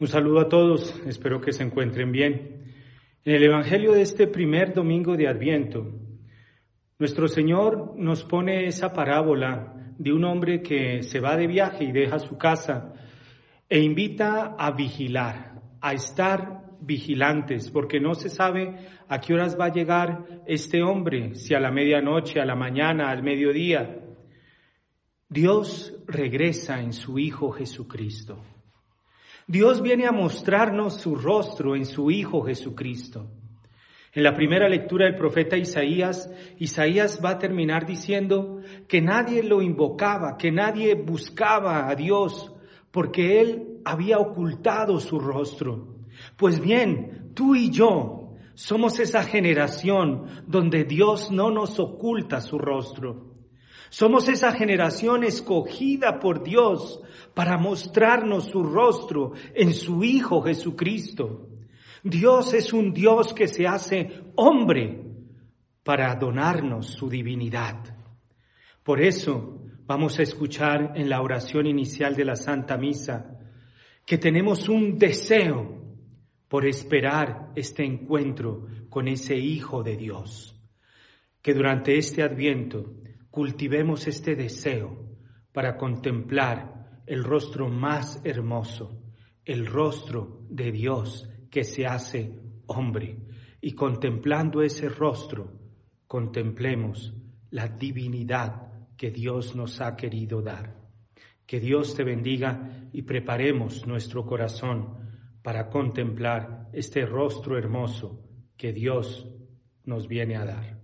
Un saludo a todos, espero que se encuentren bien. En el Evangelio de este primer domingo de Adviento, nuestro Señor nos pone esa parábola de un hombre que se va de viaje y deja su casa e invita a vigilar, a estar vigilantes, porque no se sabe a qué horas va a llegar este hombre, si a la medianoche, a la mañana, al mediodía. Dios regresa en su Hijo Jesucristo. Dios viene a mostrarnos su rostro en su Hijo Jesucristo. En la primera lectura del profeta Isaías, Isaías va a terminar diciendo que nadie lo invocaba, que nadie buscaba a Dios, porque él había ocultado su rostro. Pues bien, tú y yo somos esa generación donde Dios no nos oculta su rostro. Somos esa generación escogida por Dios para mostrarnos su rostro en su Hijo Jesucristo. Dios es un Dios que se hace hombre para donarnos su divinidad. Por eso vamos a escuchar en la oración inicial de la Santa Misa que tenemos un deseo por esperar este encuentro con ese Hijo de Dios. Que durante este adviento cultivemos este deseo para contemplar el rostro más hermoso, el rostro de Dios que se hace hombre. Y contemplando ese rostro, contemplemos la divinidad que Dios nos ha querido dar. Que Dios te bendiga y preparemos nuestro corazón para contemplar este rostro hermoso que Dios nos viene a dar.